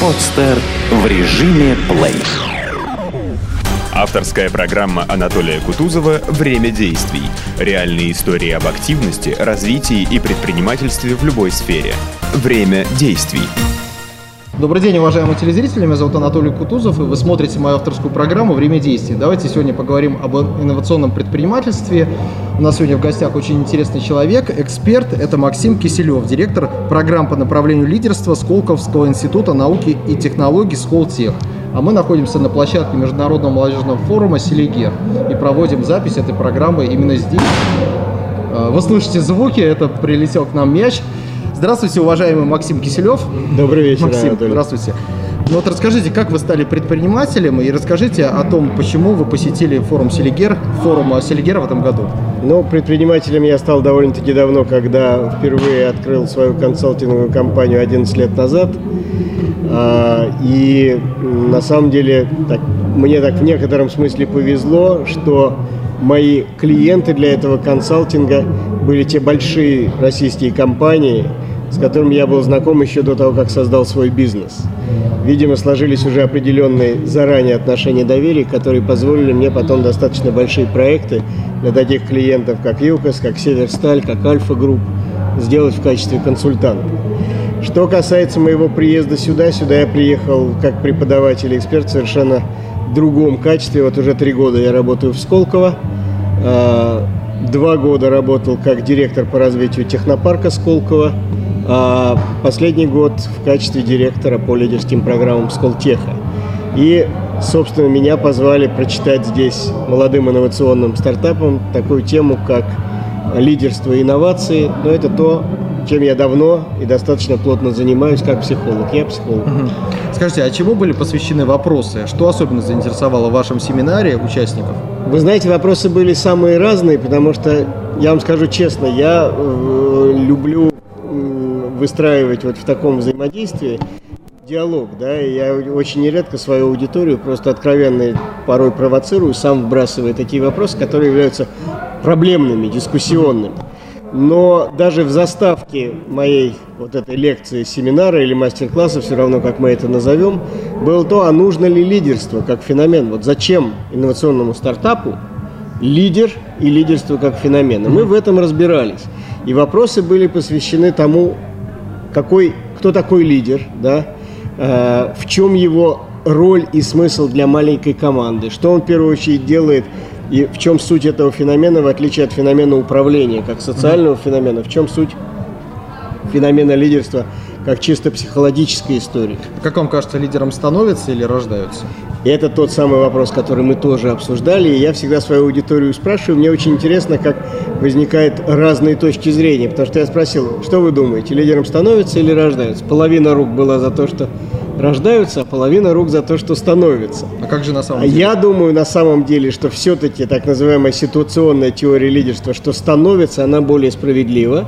Подстер в режиме плей. Авторская программа Анатолия Кутузова «Время действий». Реальные истории об активности, развитии и предпринимательстве в любой сфере. Время действий. Добрый день, уважаемые телезрители. Меня зовут Анатолий Кутузов, и вы смотрите мою авторскую программу «Время действий». Давайте сегодня поговорим об инновационном предпринимательстве. У нас сегодня в гостях очень интересный человек, эксперт. Это Максим Киселев, директор программ по направлению лидерства Сколковского института науки и технологий «Сколтех». А мы находимся на площадке Международного молодежного форума «Селигер» и проводим запись этой программы именно здесь. А, вы слышите звуки, это прилетел к нам мяч. Здравствуйте, уважаемый Максим Киселев. Добрый вечер, Максим, Анатолий. здравствуйте. Ну вот расскажите, как вы стали предпринимателем и расскажите о том, почему вы посетили форум Селигер, форум Селигера в этом году. Ну, предпринимателем я стал довольно-таки давно, когда впервые открыл свою консалтинговую компанию 11 лет назад. А, И на самом деле так, мне так в некотором смысле повезло, что мои клиенты для этого консалтинга были те большие российские компании, с которыми я был знаком еще до того, как создал свой бизнес. Видимо, сложились уже определенные заранее отношения доверия, которые позволили мне потом достаточно большие проекты для таких клиентов, как ЮКОС, как Северсталь, как Альфа Групп, сделать в качестве консультанта. Что касается моего приезда сюда, сюда я приехал как преподаватель и эксперт в совершенно другом качестве. Вот уже три года я работаю в Сколково. А, Два года работал как директор по развитию технопарка Сколково. А последний год в качестве директора по лидерским программам Сколтеха. И, собственно, меня позвали прочитать здесь молодым инновационным стартапам такую тему, как лидерство и инновации. Но это то, чем я давно и достаточно плотно занимаюсь как психолог. Я психолог. Скажите, а чему были посвящены вопросы? Что особенно заинтересовало в вашем семинаре участников? Вы знаете, вопросы были самые разные, потому что, я вам скажу честно, я э, люблю выстраивать вот в таком взаимодействии диалог, да, и я очень нередко свою аудиторию просто откровенно порой провоцирую, сам вбрасывая такие вопросы, которые являются проблемными, дискуссионными. Но даже в заставке моей вот этой лекции, семинара или мастер-класса, все равно как мы это назовем, было то, а нужно ли лидерство как феномен. Вот зачем инновационному стартапу лидер и лидерство как феномен. Мы в этом разбирались. И вопросы были посвящены тому, какой, кто такой лидер, да, э, в чем его роль и смысл для маленькой команды, что он в первую очередь делает? И в чем суть этого феномена, в отличие от феномена управления, как социального феномена, в чем суть феномена лидерства, как чисто психологической истории. Как вам кажется, лидером становятся или рождаются? Это тот самый вопрос, который мы тоже обсуждали. И я всегда свою аудиторию спрашиваю. Мне очень интересно, как возникают разные точки зрения. Потому что я спросил, что вы думаете, лидером становятся или рождаются? Половина рук была за то, что рождаются, а половина рук за то, что становятся. А как же на самом А деле? я думаю на самом деле, что все-таки так называемая ситуационная теория лидерства, что становится, она более справедлива,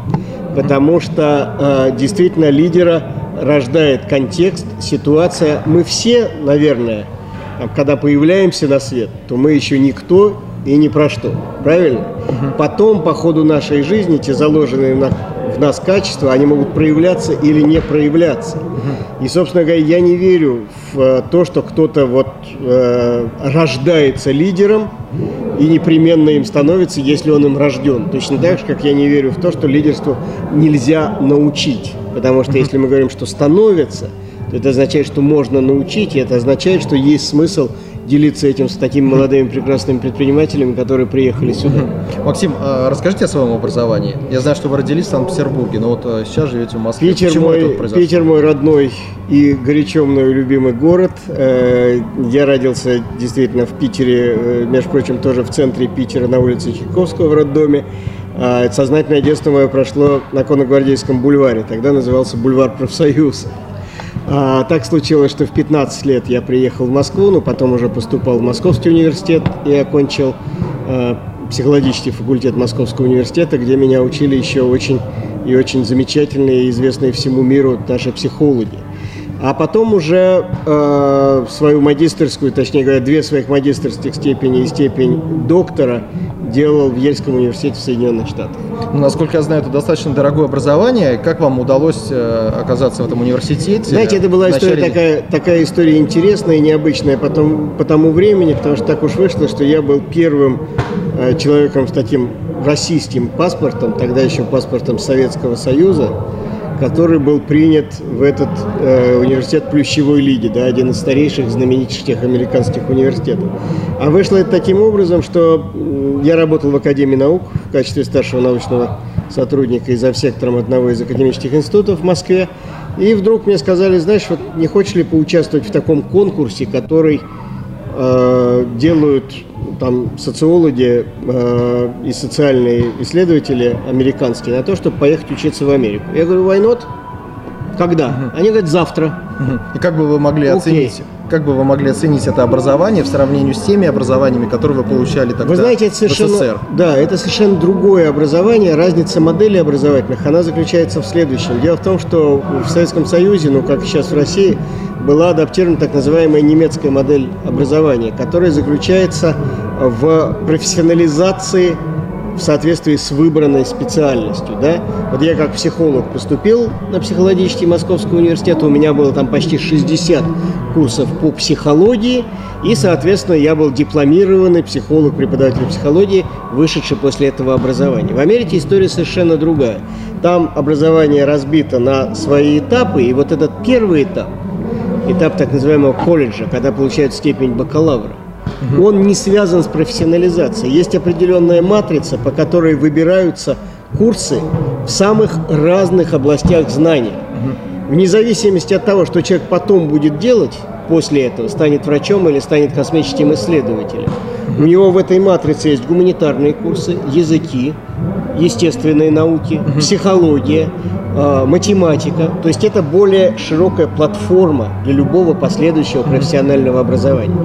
потому что э, действительно лидера рождает контекст, ситуация. Мы все, наверное, там, когда появляемся на свет, то мы еще никто и ни про что. Правильно? Потом, по ходу нашей жизни, те заложенные на- в нас качества, они могут проявляться или не проявляться. И, собственно говоря, я не верю в э, то, что кто-то вот э, рождается лидером и непременно им становится, если он им рожден. Точно так же, как я не верю в то, что лидерству нельзя научить. Потому что если мы говорим, что становится, то это означает, что можно научить, и это означает, что есть смысл делиться этим с такими молодыми прекрасными предпринимателями, которые приехали сюда. Максим, а расскажите о своем образовании. Я знаю, что вы родились в Санкт-Петербурге, но вот а, сейчас живете в Москве. Питер Почему мой, произошло? Питер мой родной и горячо мною любимый город. Э, Я родился действительно в Питере, э, между прочим, тоже в центре Питера, на улице Чайковского в роддоме. А Сознательное детство мое прошло на Конногвардейском бульваре, тогда назывался бульвар профсоюз. А, так случилось, что в 15 лет я приехал в Москву, но потом уже поступал в Московский университет и окончил а, психологический факультет Московского университета, где меня учили еще очень и очень замечательные и известные всему миру наши психологи. А потом уже э, свою магистрскую, точнее говоря, две своих магистрских степени и степень доктора делал в Ельском университете в Соединенных Штатах. Ну, насколько я знаю, это достаточно дорогое образование. Как вам удалось э, оказаться в этом университете? Знаете, это была история такая, такая история интересная и необычная по тому, по тому времени, потому что так уж вышло, что я был первым э, человеком с таким российским паспортом, тогда еще паспортом Советского Союза, который был принят в этот э, университет плющевой лиги, да, один из старейших, знаменитейших американских университетов. А вышло это таким образом, что я работал в Академии наук в качестве старшего научного сотрудника и сектором одного из академических институтов в Москве. И вдруг мне сказали, знаешь, вот не хочешь ли поучаствовать в таком конкурсе, который э, делают там социологи э, и социальные исследователи американские на то, чтобы поехать учиться в Америку. Я говорю, why not? Когда? Угу. Они говорят, завтра. Угу. И как бы вы могли оценить? Как бы вы могли оценить это образование в сравнении с теми образованиями, которые вы получали тогда Вы знаете, это совершенно, в СССР? Да, это совершенно другое образование. Разница моделей образовательных, она заключается в следующем. Дело в том, что в Советском Союзе, ну как сейчас в России, была адаптирована так называемая немецкая модель образования, которая заключается в профессионализации в соответствии с выбранной специальностью. Да? Вот я как психолог поступил на психологический Московский университет, у меня было там почти 60 курсов по психологии, и, соответственно, я был дипломированный психолог, преподаватель психологии, вышедший после этого образования. В Америке история совершенно другая. Там образование разбито на свои этапы, и вот этот первый этап, этап так называемого колледжа, когда получают степень бакалавра, угу. он не связан с профессионализацией. Есть определенная матрица, по которой выбираются курсы в самых разных областях знания. Угу. Вне зависимости от того, что человек потом будет делать после этого, станет врачом или станет космическим исследователем. У него в этой матрице есть гуманитарные курсы, языки, естественные науки, психология, математика. То есть это более широкая платформа для любого последующего профессионального образования.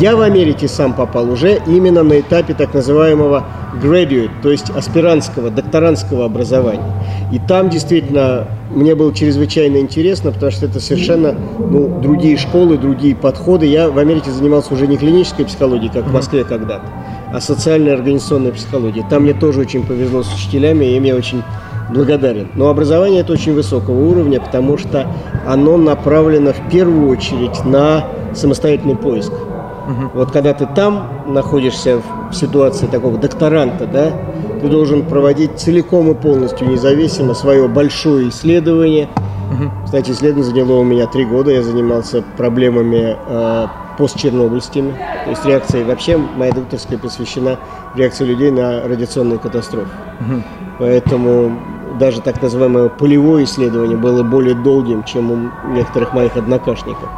Я в Америке сам попал уже именно на этапе так называемого graduate, то есть аспирантского, докторантского образования. И там действительно мне было чрезвычайно интересно, потому что это совершенно ну, другие школы, другие подходы. Я в Америке занимался уже не клинической психологией, как в Москве когда-то, а социальной организационной психологией. Там мне тоже очень повезло с учителями, и им я очень благодарен. Но образование это очень высокого уровня, потому что оно направлено в первую очередь на самостоятельный поиск. Угу. Вот когда ты там находишься в ситуации такого докторанта, да, ты должен проводить целиком и полностью независимо свое большое исследование. Угу. Кстати, исследование заняло у меня три года. Я занимался проблемами э, постчернобыльскими, то есть реакцией. Вообще моя докторская посвящена реакции людей на радиационные катастрофы. Угу. Поэтому даже так называемое полевое исследование было более долгим, чем у некоторых моих однокашников.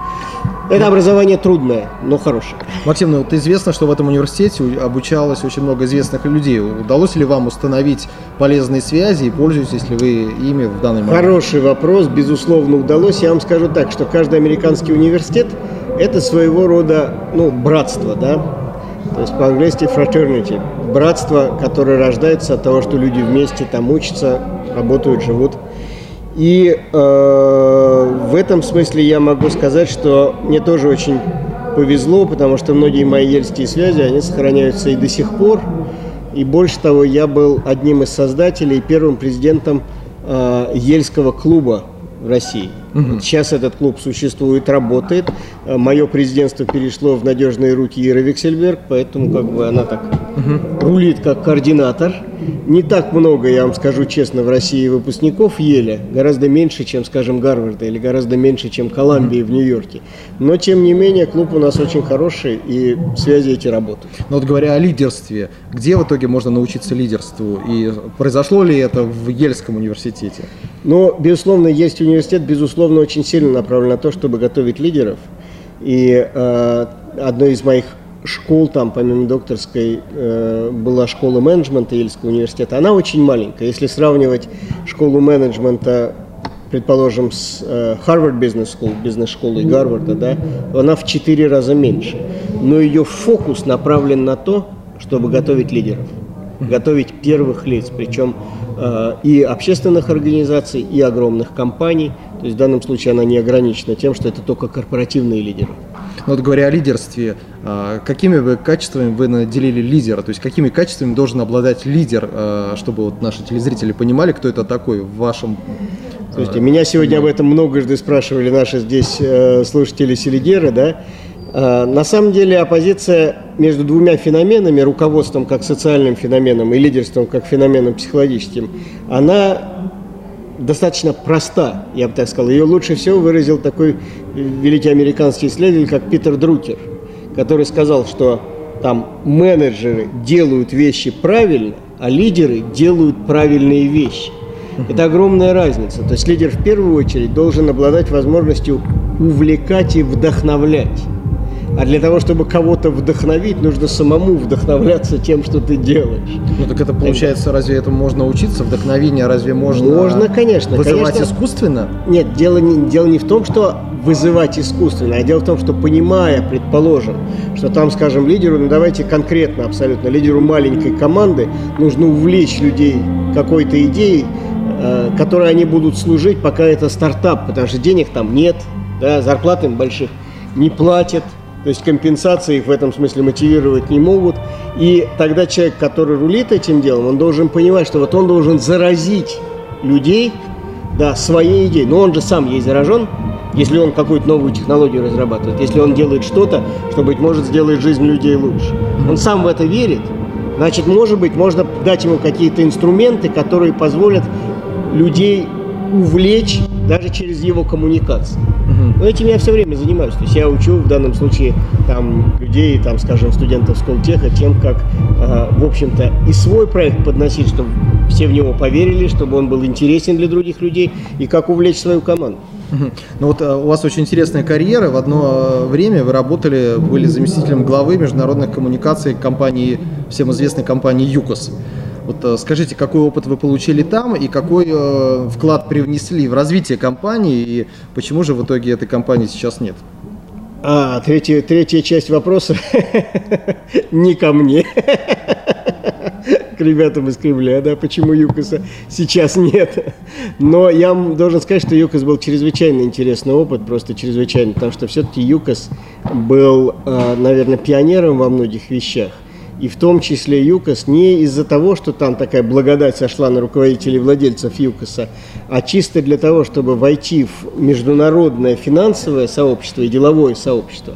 Это образование трудное, но хорошее. Максим, ну вот известно, что в этом университете обучалось очень много известных людей. Удалось ли вам установить полезные связи и пользуетесь ли вы ими в данный момент? Хороший вопрос, безусловно, удалось. Я вам скажу так, что каждый американский университет – это своего рода ну, братство, да, то есть по-английски fraternity. Братство, которое рождается от того, что люди вместе там учатся, работают, живут. И э, в этом смысле я могу сказать, что мне тоже очень повезло, потому что многие мои ельские связи, они сохраняются и до сих пор. И больше того, я был одним из создателей, первым президентом э, Ельского клуба в России. Угу. Сейчас этот клуб существует, работает. Э, Мое президентство перешло в надежные руки Иры Виксельберг, поэтому как бы она так угу. рулит как координатор. Не так много, я вам скажу честно, в России выпускников Еля, гораздо меньше, чем, скажем, Гарварда или гораздо меньше, чем Колумбии в Нью-Йорке. Но, тем не менее, клуб у нас очень хороший, и связи эти работают. Но вот говоря о лидерстве, где в итоге можно научиться лидерству? И произошло ли это в Ельском университете? Ну, безусловно, есть университет, безусловно, очень сильно направлен на то, чтобы готовить лидеров. И э, одной из моих школ, там, помимо докторской, э, была школа менеджмента Ельского университета. Она очень маленькая. Если сравнивать школу менеджмента, предположим, с э, Harvard Business School, бизнес-школой Гарварда, да, она в четыре раза меньше. Но ее фокус направлен на то, чтобы готовить лидеров, готовить первых лиц, причем э, и общественных организаций, и огромных компаний. То есть в данном случае она не ограничена тем, что это только корпоративные лидеры. Ну, вот говоря о лидерстве, а, какими бы качествами вы наделили лидера? То есть какими качествами должен обладать лидер, а, чтобы вот наши телезрители понимали, кто это такой в вашем Слушайте, меня сегодня об этом многожды спрашивали наши здесь э, слушатели Селигеры, да. На самом деле оппозиция между двумя феноменами, руководством как социальным феноменом и лидерством как феноменом психологическим, она достаточно проста, я бы так сказал. Ее лучше всего выразил такой великий американский исследователь, как Питер Друкер, который сказал, что там менеджеры делают вещи правильно, а лидеры делают правильные вещи. Это огромная разница. То есть лидер в первую очередь должен обладать возможностью увлекать и вдохновлять. А для того, чтобы кого-то вдохновить, нужно самому вдохновляться тем, что ты делаешь. Ну так это получается, разве этому можно учиться? Вдохновение разве можно Можно, конечно. вызывать конечно. искусственно? Нет, дело не, дело не в том, что вызывать искусственно, а дело в том, что понимая, предположим, что там, скажем, лидеру, ну давайте конкретно абсолютно, лидеру маленькой команды нужно увлечь людей какой-то идеей, э, которой они будут служить, пока это стартап, потому что денег там нет, да, зарплаты им больших не платят, то есть компенсации их в этом смысле мотивировать не могут. И тогда человек, который рулит этим делом, он должен понимать, что вот он должен заразить людей да, своей идеей. Но он же сам ей заражен, если он какую-то новую технологию разрабатывает, если он делает что-то, что, быть может, сделает жизнь людей лучше. Он сам в это верит, значит, может быть, можно дать ему какие-то инструменты, которые позволят людей увлечь даже через его коммуникацию. Но этим я все время занимаюсь. То есть я учу в данном случае там людей, там, скажем, студентов Сколтеха тем, как, э, в общем-то, и свой проект подносить, чтобы все в него поверили, чтобы он был интересен для других людей, и как увлечь свою команду. Ну вот у вас очень интересная карьера. В одно время вы работали, были заместителем главы международных коммуникаций компании, всем известной компании ЮКОС. Вот э, скажите, какой опыт вы получили там и какой э, вклад привнесли в развитие компании и почему же в итоге этой компании сейчас нет? А, третья, третья часть вопроса не ко мне, к ребятам из Кремля, да, почему ЮКОСа сейчас нет. Но я должен сказать, что ЮКОС был чрезвычайно интересный опыт, просто чрезвычайно, потому что все-таки ЮКОС был, э, наверное, пионером во многих вещах и в том числе ЮКОС, не из-за того, что там такая благодать сошла на руководителей владельцев ЮКОСа, а чисто для того, чтобы войти в международное финансовое сообщество и деловое сообщество,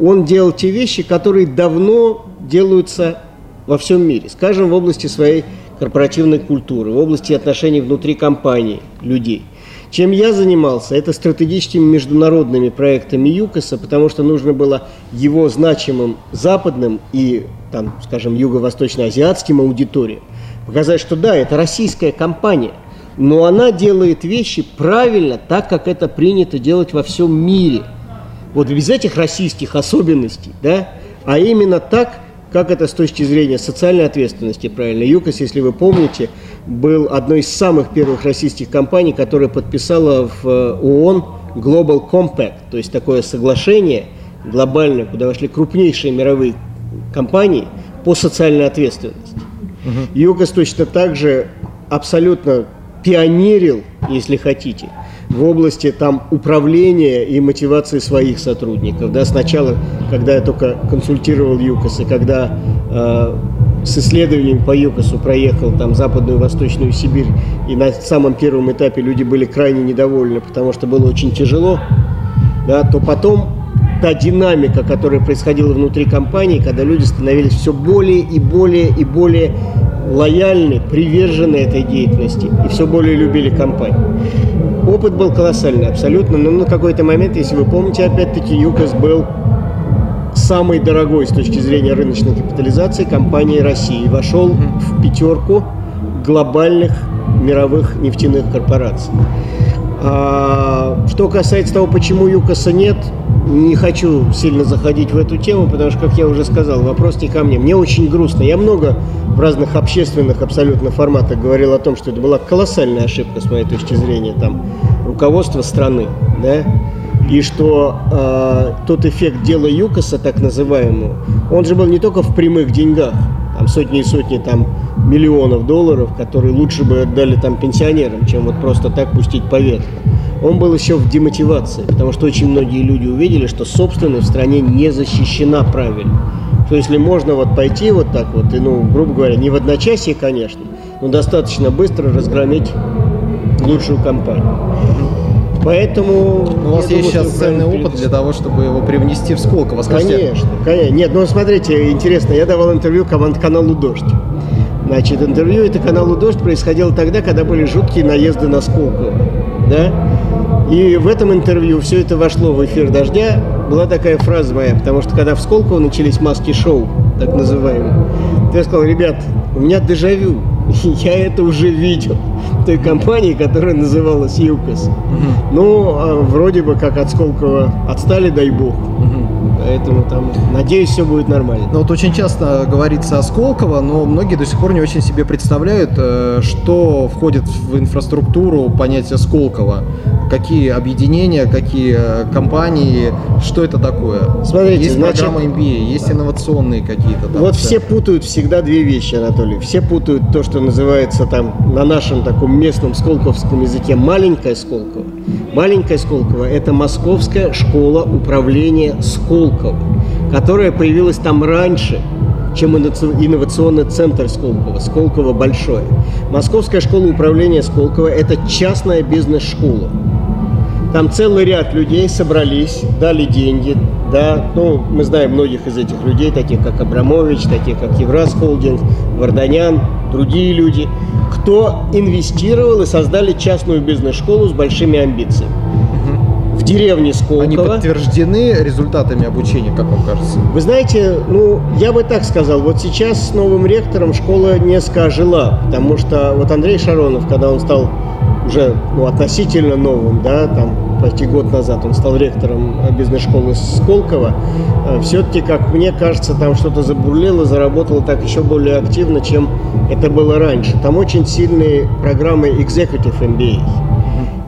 он делал те вещи, которые давно делаются во всем мире. Скажем, в области своей корпоративной культуры, в области отношений внутри компании, людей – чем я занимался, это стратегическими международными проектами ЮКОСа, потому что нужно было его значимым западным и, там, скажем, юго-восточно-азиатским аудиториям показать, что да, это российская компания, но она делает вещи правильно, так, как это принято делать во всем мире. Вот без этих российских особенностей, да, а именно так, как это с точки зрения социальной ответственности правильно? ЮКОС, если вы помните, был одной из самых первых российских компаний, которая подписала в э, ООН Global Compact, то есть такое соглашение глобальное, куда вошли крупнейшие мировые компании по социальной ответственности. Угу. ЮКОС точно так же абсолютно пионерил, если хотите, в области там управления и мотивации своих сотрудников. Да, сначала, когда я только консультировал ЮКОС, и когда э, с исследованием по ЮКОСу проехал там Западную и Восточную Сибирь, и на самом первом этапе люди были крайне недовольны, потому что было очень тяжело, да, то потом та динамика, которая происходила внутри компании, когда люди становились все более и более и более лояльны, привержены этой деятельности и все более любили компанию. Опыт был колоссальный, абсолютно, но на какой-то момент, если вы помните, опять-таки ЮКОС был самой дорогой с точки зрения рыночной капитализации компании России. Вошел в пятерку глобальных мировых нефтяных корпораций. А, что касается того, почему ЮКОСа нет, не хочу сильно заходить в эту тему, потому что, как я уже сказал, вопрос не ко мне. Мне очень грустно. Я много в разных общественных абсолютно форматах говорил о том, что это была колоссальная ошибка, с моей точки зрения, там, руководства страны, да, и что э, тот эффект дела ЮКОСа, так называемого, он же был не только в прямых деньгах, там сотни и сотни там миллионов долларов, которые лучше бы отдали там пенсионерам, чем вот просто так пустить по ветру. Он был еще в демотивации, потому что очень многие люди увидели, что собственность в стране не защищена правильно. То если можно вот пойти вот так вот, и, ну, грубо говоря, не в одночасье, конечно, но достаточно быстро разгромить лучшую компанию. Поэтому... У вас есть сейчас ценный опыт для того, чтобы его привнести в Сколково. Скажите... Конечно, конечно. Нет, ну смотрите, интересно, я давал интервью команд каналу «Дождь». Значит, интервью это каналу «Дождь» происходило тогда, когда были жуткие наезды на Сколково. Да? И в этом интервью все это вошло в эфир «Дождя». Была такая фраза моя, потому что когда в Сколково начались маски-шоу, так называемые, я сказал, ребят, у меня дежавю, я это уже видел той компании, которая называлась ЮКОС. Угу. Ну, а вроде бы как от Сколково отстали, дай бог. Угу. Поэтому там, надеюсь, все будет нормально. Ну вот очень часто говорится о Сколково, но многие до сих пор не очень себе представляют, э, что входит в инфраструктуру понятия Сколково. Какие объединения, какие э, компании, что это такое? Смотрите, есть значит, программа MBA, есть инновационные какие-то. Там, вот да. все путают всегда две вещи, Анатолий. Все путают то, что называется там на нашем таком местном сколковском языке маленькая Сколково. Маленькая Сколково – это Московская школа управления Сколково. Которая появилась там раньше, чем инновационный центр Сколково. Сколково большое. Московская школа управления Сколково – это частная бизнес-школа. Там целый ряд людей собрались, дали деньги, да, ну, мы знаем многих из этих людей, таких как Абрамович, таких как Евраз Холдинг, Варданян, другие люди, кто инвестировал и создали частную бизнес-школу с большими амбициями деревне Сколково. Они подтверждены результатами обучения, как вам кажется? Вы знаете, ну, я бы так сказал, вот сейчас с новым ректором школа несколько ожила, потому что вот Андрей Шаронов, когда он стал уже ну, относительно новым, да, там почти год назад он стал ректором бизнес-школы Сколково, э, все-таки, как мне кажется, там что-то забурлило, заработало так еще более активно, чем это было раньше. Там очень сильные программы Executive MBA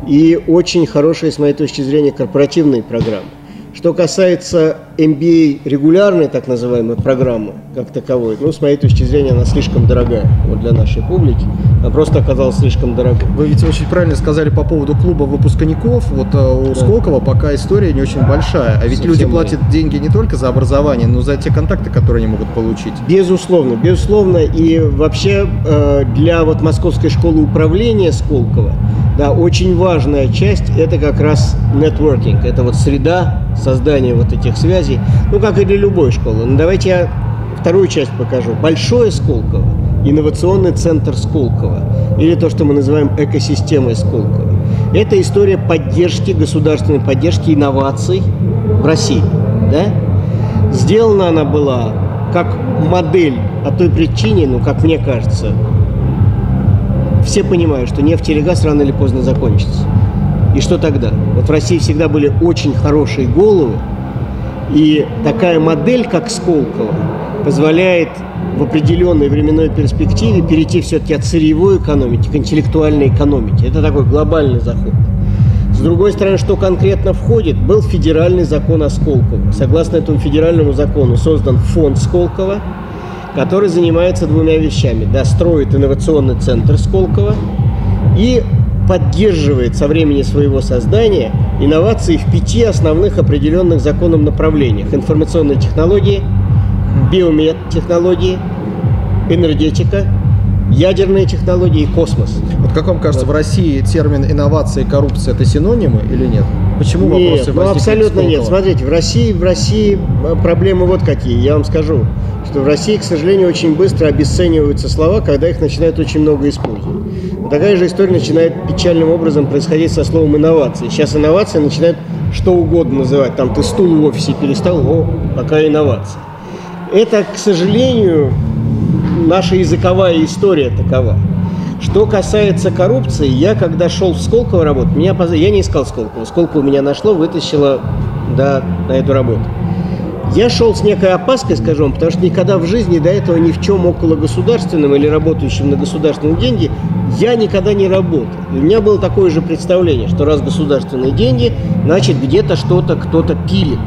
и очень хорошие, с моей точки зрения, корпоративные программы. Что касается MBA регулярной, так называемой программы, как таковой, ну, с моей точки зрения, она слишком дорогая вот для нашей публики. Она просто оказалась слишком дорогой. Вы ведь очень правильно сказали по поводу клуба выпускников. Вот э, у да. Сколково пока история не очень большая. А ведь Совсем люди платят нет. деньги не только за образование, но и за те контакты, которые они могут получить. Безусловно, безусловно. И вообще э, для вот Московской школы управления Сколково, да, очень важная часть – это как раз нетворкинг. Это вот среда создания вот этих связей. Ну, как и для любой школы. Но давайте я вторую часть покажу. Большое Сколково, инновационный центр Сколково, или то, что мы называем экосистемой Сколково. Это история поддержки, государственной поддержки инноваций в России. Да? Сделана она была как модель о той причине, ну, как мне кажется, все понимают, что нефть или газ рано или поздно закончится. И что тогда? Вот в России всегда были очень хорошие головы, и такая модель, как Сколково, позволяет в определенной временной перспективе перейти все-таки от сырьевой экономики к интеллектуальной экономике. Это такой глобальный заход. С другой стороны, что конкретно входит, был федеральный закон о Сколково. Согласно этому федеральному закону создан фонд Сколково, который занимается двумя вещами. Да, строит инновационный центр Сколково и поддерживает со времени своего создания инновации в пяти основных определенных законом направлениях. Информационные технологии, биомед технологии, энергетика, ядерные технологии и космос. Вот как вам кажется, вот. в России термин инновация и коррупция это синонимы или нет? Почему нет, вопросы ну, абсолютно нет. Смотрите, в России, в России э, проблемы вот какие, я вам скажу что в России, к сожалению, очень быстро обесцениваются слова, когда их начинают очень много использовать. Такая же история начинает печальным образом происходить со словом инновации. Сейчас инновации начинают что угодно называть. Там ты стул в офисе перестал, о, какая инновация. Это, к сожалению, наша языковая история такова. Что касается коррупции, я когда шел в Сколково работать, меня я не искал Сколково. Сколково меня нашло, вытащило да, на эту работу. Я шел с некой опаской, скажу вам, потому что никогда в жизни до этого ни в чем около государственном или работающем на государственные деньги я никогда не работал. И у меня было такое же представление, что раз государственные деньги, значит где-то что-то кто-то пилит.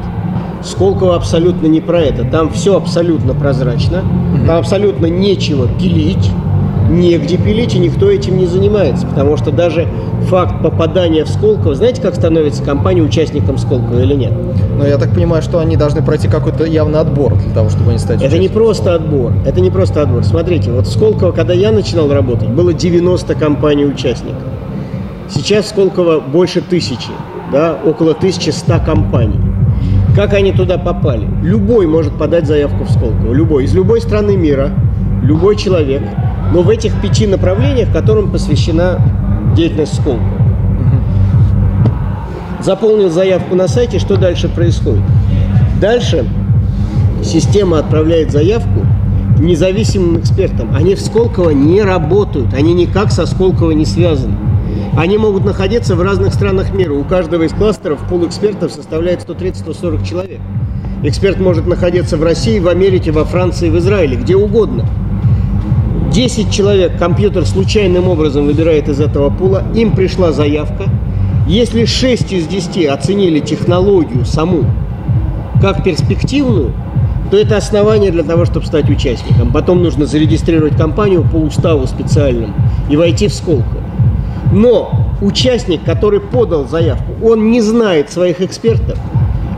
Сколково абсолютно не про это. Там все абсолютно прозрачно, там абсолютно нечего пилить. Негде пилить, и никто этим не занимается. Потому что даже факт попадания в Сколково, знаете, как становится компания участником Сколково или нет? Но я так понимаю, что они должны пройти какой-то явный отбор для того, чтобы они стать Это не просто отбор. Это не просто отбор. Смотрите, вот в Сколково, когда я начинал работать, было 90 компаний-участников. Сейчас в Сколково больше тысячи, да, около 1100 компаний. Как они туда попали? Любой может подать заявку в Сколково, любой, из любой страны мира, любой человек, но в этих пяти направлениях, которым посвящена деятельность Сколково. Заполнил заявку на сайте, что дальше происходит? Дальше система отправляет заявку независимым экспертам. Они в Сколково не работают, они никак со Сколково не связаны. Они могут находиться в разных странах мира. У каждого из кластеров пул экспертов составляет 130-140 человек. Эксперт может находиться в России, в Америке, во Франции, в Израиле, где угодно. 10 человек компьютер случайным образом выбирает из этого пула, им пришла заявка. Если 6 из 10 оценили технологию саму как перспективную, то это основание для того, чтобы стать участником. Потом нужно зарегистрировать компанию по уставу специальному и войти в Сколково. Но участник, который подал заявку, он не знает своих экспертов,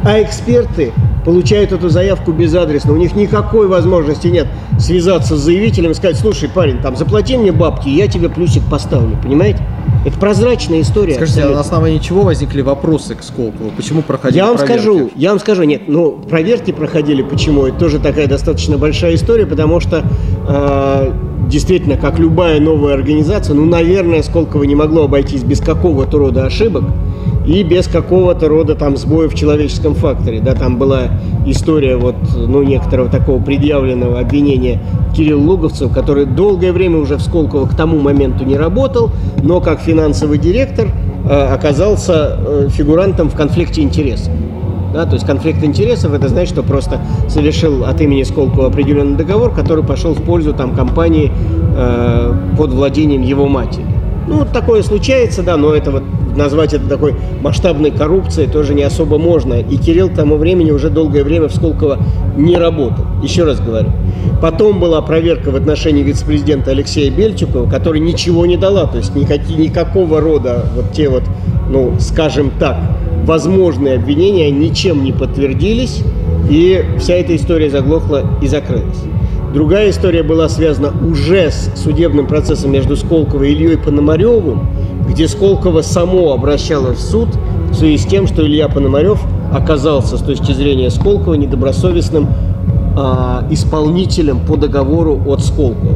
а эксперты получают эту заявку безадресно. У них никакой возможности нет связаться с заявителем и сказать, слушай, парень, там заплати мне бабки, я тебе плюсик поставлю, понимаете? Это прозрачная история. Скажите, абсолютно. а на основании чего возникли вопросы к Сколково? Почему проходили Я вам проверки? скажу, я вам скажу, нет, ну, проверки проходили, почему? Это тоже такая достаточно большая история, потому что э, действительно, как любая новая организация, ну, наверное, Сколково не могло обойтись без какого-то рода ошибок и без какого-то рода там сбоя в человеческом факторе. Да, там была история вот, ну, некоторого такого предъявленного обвинения Кирилл Луговцев, который долгое время уже в Сколково к тому моменту не работал, но как финансовый директор э, оказался э, фигурантом в конфликте интересов. Да, то есть конфликт интересов это значит, что просто совершил от имени Сколково определенный договор, который пошел в пользу там компании э, под владением его матери. Ну, такое случается, да, но это вот назвать это такой масштабной коррупцией тоже не особо можно. И Кирилл к тому времени уже долгое время в Сколково не работал. Еще раз говорю. Потом была проверка в отношении вице-президента Алексея Бельчикова, который ничего не дала. То есть никакие, никакого рода вот те вот, ну, скажем так, возможные обвинения ничем не подтвердились, и вся эта история заглохла и закрылась. Другая история была связана уже с судебным процессом между Сколково и Ильей Пономаревым, где Сколково само обращалось в суд в связи с тем, что Илья Пономарев оказался с точки зрения Сколково недобросовестным а, исполнителем по договору от Сколково.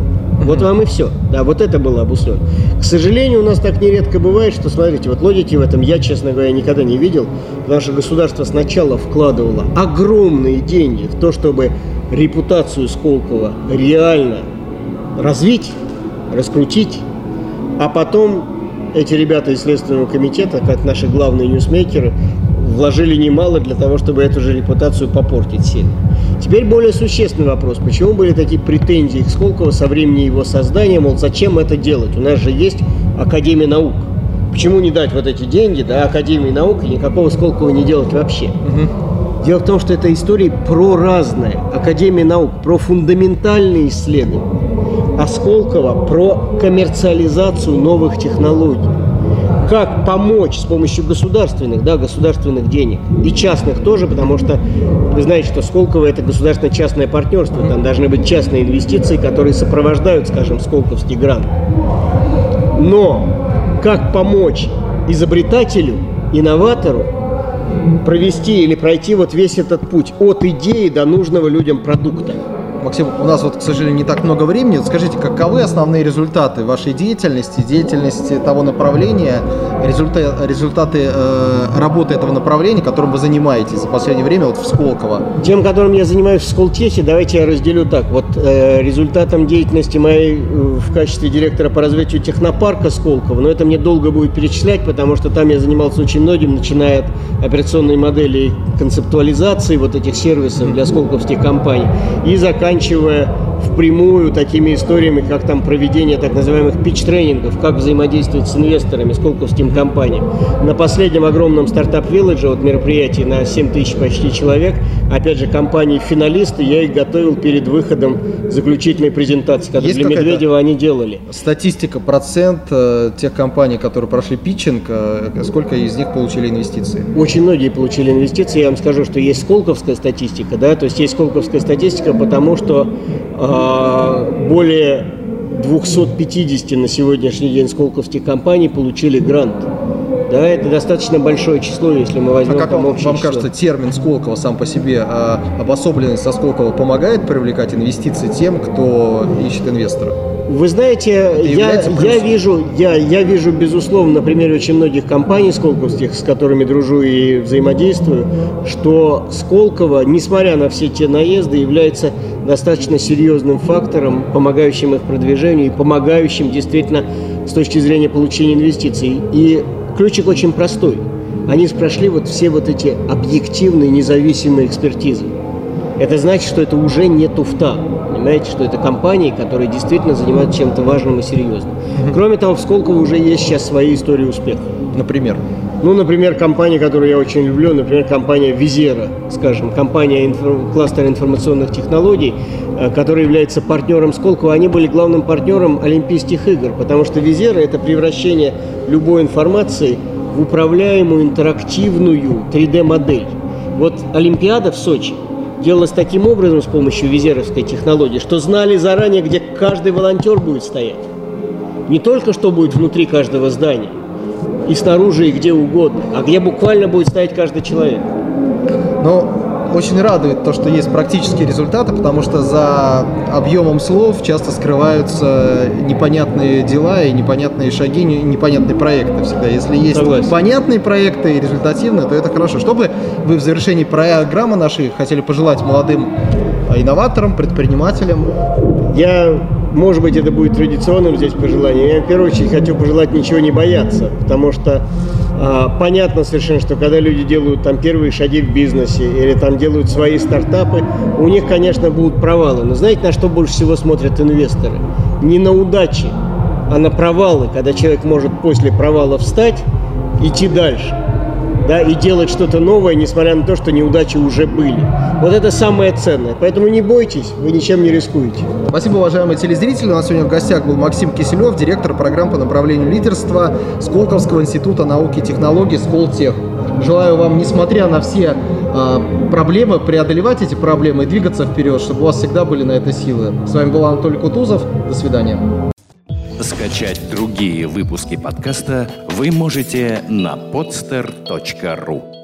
Вот вам и все. Да, вот это было обусловлено. К сожалению, у нас так нередко бывает, что, смотрите, вот логики в этом я, честно говоря, никогда не видел. Наше государство сначала вкладывало огромные деньги в то, чтобы репутацию Сколково реально развить, раскрутить, а потом эти ребята из Следственного комитета, как наши главные ньюсмейкеры, вложили немало для того, чтобы эту же репутацию попортить сильно. Теперь более существенный вопрос. Почему были такие претензии к Сколково со времени его создания, мол, зачем это делать? У нас же есть Академия наук. Почему не дать вот эти деньги, да, Академии наук и никакого Сколково не делать вообще? Угу. Дело в том, что это история про разное. Академия наук, про фундаментальные исследования. А Сколково про коммерциализацию новых технологий как помочь с помощью государственных, да, государственных денег и частных тоже, потому что вы знаете, что Сколково это государственно-частное партнерство, там должны быть частные инвестиции, которые сопровождают, скажем, Сколковский грант. Но как помочь изобретателю, инноватору провести или пройти вот весь этот путь от идеи до нужного людям продукта? Максим, у нас вот, к сожалению, не так много времени. скажите, каковы основные результаты вашей деятельности, деятельности того направления, результаты, результаты э, работы этого направления, которым вы занимаетесь за последнее время вот в Сколково? Тем, которым я занимаюсь в Сколтехе, давайте я разделю так. Вот э, результатом деятельности моей э, в качестве директора по развитию технопарка Сколково, но это мне долго будет перечислять, потому что там я занимался очень многим, начиная от операционной модели концептуализации вот этих сервисов для сколковских компаний и заканчивая заканчивая впрямую такими историями, как там проведение так называемых пич-тренингов, как взаимодействовать с инвесторами, с колковским компаниям. На последнем огромном стартап-вилледже, вот мероприятии на 7 тысяч почти человек, опять же, компании-финалисты, я их готовил перед выходом заключительной презентации, когда Есть для Медведева они делали. Статистика, процент э, тех компаний, которые прошли питчинг, э, сколько из них получили инвестиции? Очень многие получили инвестиции. Я вам скажу, что есть сколковская статистика, да, то есть есть сколковская статистика, потому что э, более 250 на сегодняшний день сколковских компаний получили грант. Да, это достаточно большое число, если мы возьмем а как там вам, вам число. кажется, термин Сколково сам по себе, э, обособленность со Сколково помогает привлекать инвестиции тем, кто ищет инвестора? Вы знаете, я, я вижу, я, я вижу, безусловно, на примере очень многих компаний сколковских, с которыми дружу и взаимодействую, что Сколково, несмотря на все те наезды, является достаточно серьезным фактором, помогающим их продвижению и помогающим действительно с точки зрения получения инвестиций. И ключик очень простой. Они прошли вот все вот эти объективные независимые экспертизы. Это значит, что это уже не туфта. Понимаете, что это компании, которые действительно занимаются чем-то важным и серьезным. Кроме того, в Сколково уже есть сейчас свои истории успеха. Например. Ну, например, компания, которую я очень люблю, например, компания Визера, скажем, компания инфо- кластера информационных технологий, э, которая является партнером Сколково. Они были главным партнером Олимпийских игр, потому что Визера – это превращение любой информации в управляемую интерактивную 3D-модель. Вот Олимпиада в Сочи делалась таким образом с помощью визеровской технологии, что знали заранее, где каждый волонтер будет стоять. Не только что будет внутри каждого здания, и снаружи, и где угодно, а где буквально будет стоять каждый человек. Но очень радует то, что есть практические результаты, потому что за объемом слов часто скрываются непонятные дела и непонятные шаги, не- непонятные проекты всегда. Если есть Согласен. понятные проекты и результативные, то это хорошо. Что бы вы в завершении программы нашей хотели пожелать молодым инноваторам, предпринимателям? Я, может быть, это будет традиционным здесь пожеланием. Я, в первую очередь, хочу пожелать ничего не бояться, потому что а, понятно совершенно, что когда люди делают там первые шаги в бизнесе или там делают свои стартапы, у них, конечно, будут провалы. Но знаете, на что больше всего смотрят инвесторы? Не на удачи, а на провалы, когда человек может после провала встать, идти дальше. да, и делать что-то новое, несмотря на то, что неудачи уже были. Вот это самое ценное. Поэтому не бойтесь, вы ничем не рискуете. Спасибо, уважаемые телезрители. У нас сегодня в гостях был Максим Киселев, директор программ по направлению лидерства Сколковского института науки и технологий Сколтех. Желаю вам, несмотря на все а, проблемы, преодолевать эти проблемы и двигаться вперед, чтобы у вас всегда были на это силы. С вами был Анатолий Кутузов. До свидания. Скачать другие выпуски подкаста вы можете на podster.ru